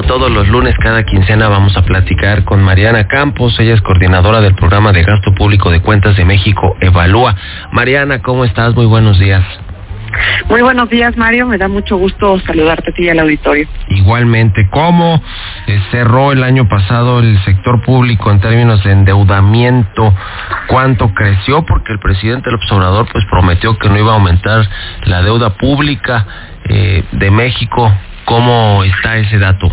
como todos los lunes, cada quincena vamos a platicar con Mariana Campos. Ella es coordinadora del programa de gasto público de cuentas de México, Evalúa. Mariana, ¿cómo estás? Muy buenos días. Muy buenos días, Mario. Me da mucho gusto saludarte a ti y al auditorio. Igualmente, ¿cómo cerró el año pasado el sector público en términos de endeudamiento? ¿Cuánto creció? Porque el presidente del observador pues prometió que no iba a aumentar la deuda pública eh, de México. ¿Cómo está ese dato?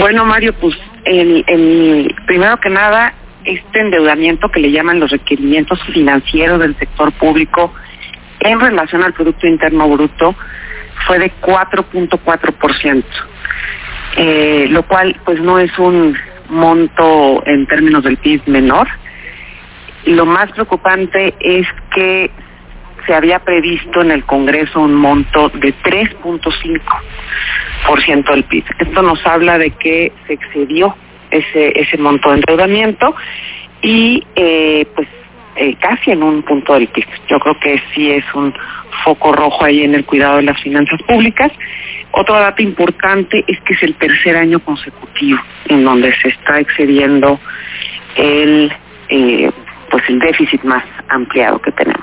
Bueno, Mario, pues el, el, primero que nada, este endeudamiento que le llaman los requerimientos financieros del sector público en relación al Producto Interno Bruto fue de 4.4%, eh, lo cual pues no es un monto en términos del PIB menor. Lo más preocupante es que se había previsto en el Congreso un monto de 3.5% del PIB. Esto nos habla de que se excedió ese ese monto de endeudamiento y eh, pues eh, casi en un punto del PIB. Yo creo que sí es un foco rojo ahí en el cuidado de las finanzas públicas. Otro dato importante es que es el tercer año consecutivo en donde se está excediendo el eh, pues el déficit más ampliado que tenemos.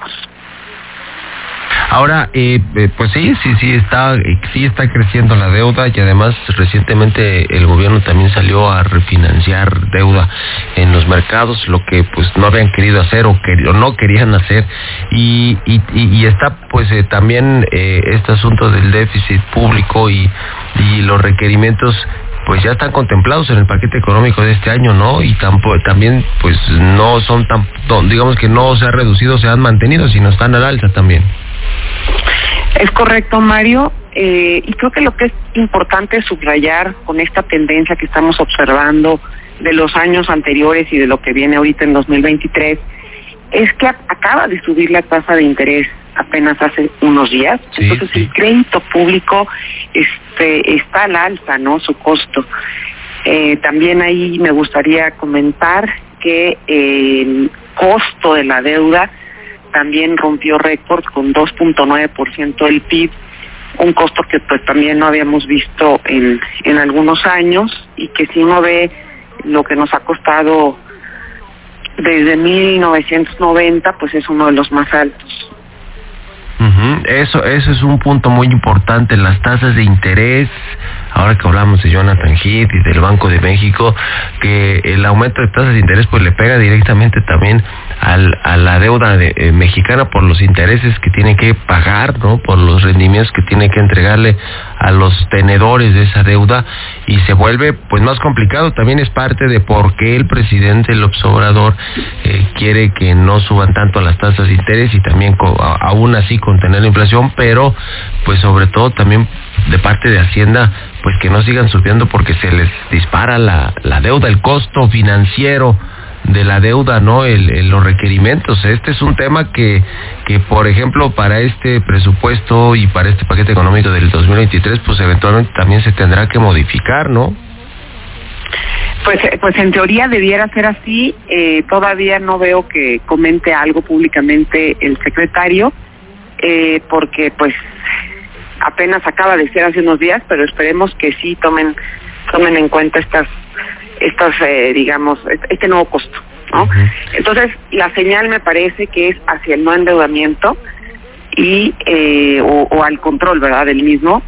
Ahora, eh, eh, pues sí, sí, sí está, eh, sí está creciendo la deuda y además recientemente el gobierno también salió a refinanciar deuda en los mercados, lo que pues no habían querido hacer o, no querían hacer y, y, y está pues también este asunto del déficit público y, y los requerimientos pues ya están contemplados en el paquete económico de este año, ¿no? Y tampoco, también pues no son tan, digamos que no se ha reducido, se han mantenido, sino están al alza también. Es correcto, Mario. Eh, y creo que lo que es importante subrayar con esta tendencia que estamos observando de los años anteriores y de lo que viene ahorita en 2023 es que acaba de subir la tasa de interés apenas hace unos días. Entonces el crédito público este está al alza, ¿no? Su costo. Eh, también ahí me gustaría comentar que el costo de la deuda también rompió récord con 2.9% del PIB, un costo que pues también no habíamos visto en, en algunos años y que si uno ve lo que nos ha costado desde 1990, pues es uno de los más altos. Eso, eso es un punto muy importante, las tasas de interés, ahora que hablamos de Jonathan Heath y del Banco de México, que el aumento de tasas de interés pues le pega directamente también al, a la deuda de, eh, mexicana por los intereses que tiene que pagar, ¿no? Por los rendimientos que tiene que entregarle a los tenedores de esa deuda y se vuelve pues más complicado. También es parte de por qué el presidente López Obrador eh, quiere que no suban tanto las tasas de interés y también aún así contener la inflación, pero pues sobre todo también de parte de Hacienda pues que no sigan subiendo porque se les dispara la, la deuda, el costo financiero de la deuda, ¿no? El, los requerimientos. Este es un tema que, que, por ejemplo, para este presupuesto y para este paquete económico del 2023, pues eventualmente también se tendrá que modificar, ¿no? Pues, eh, pues en teoría debiera ser así. Eh, todavía no veo que comente algo públicamente el secretario, eh, porque pues apenas acaba de ser hace unos días, pero esperemos que sí tomen tomen en cuenta estas estas, eh, digamos, este nuevo costo, ¿no? Entonces, la señal me parece que es hacia el no endeudamiento y eh, o, al control, ¿verdad?, del mismo.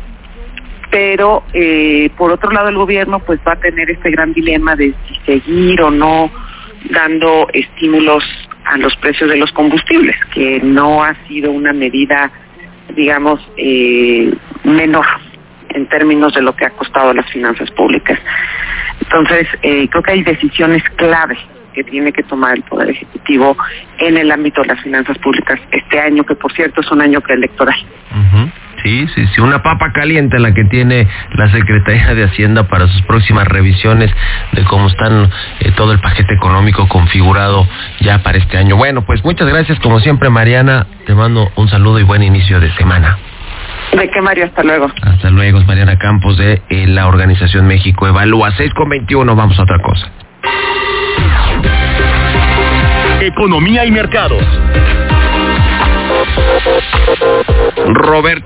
Pero, eh, por otro lado, el gobierno pues va a tener este gran dilema de si seguir o no dando estímulos a los precios de los combustibles, que no ha sido una medida, digamos, eh, menor en términos de lo que ha costado las finanzas públicas. Entonces, eh, creo que hay decisiones clave que tiene que tomar el Poder Ejecutivo en el ámbito de las finanzas públicas este año, que por cierto es un año preelectoral. Sí, sí, sí, una papa caliente la que tiene la Secretaría de Hacienda para sus próximas revisiones de cómo están eh, todo el paquete económico configurado ya para este año. Bueno, pues muchas gracias como siempre Mariana, te mando un saludo y buen inicio de semana. ¿De qué, Mario? Hasta luego. Hasta luego, es Mariana Campos de eh, la Organización México Evalúa. 6 con 21, vamos a otra cosa. Economía y mercados. Roberto.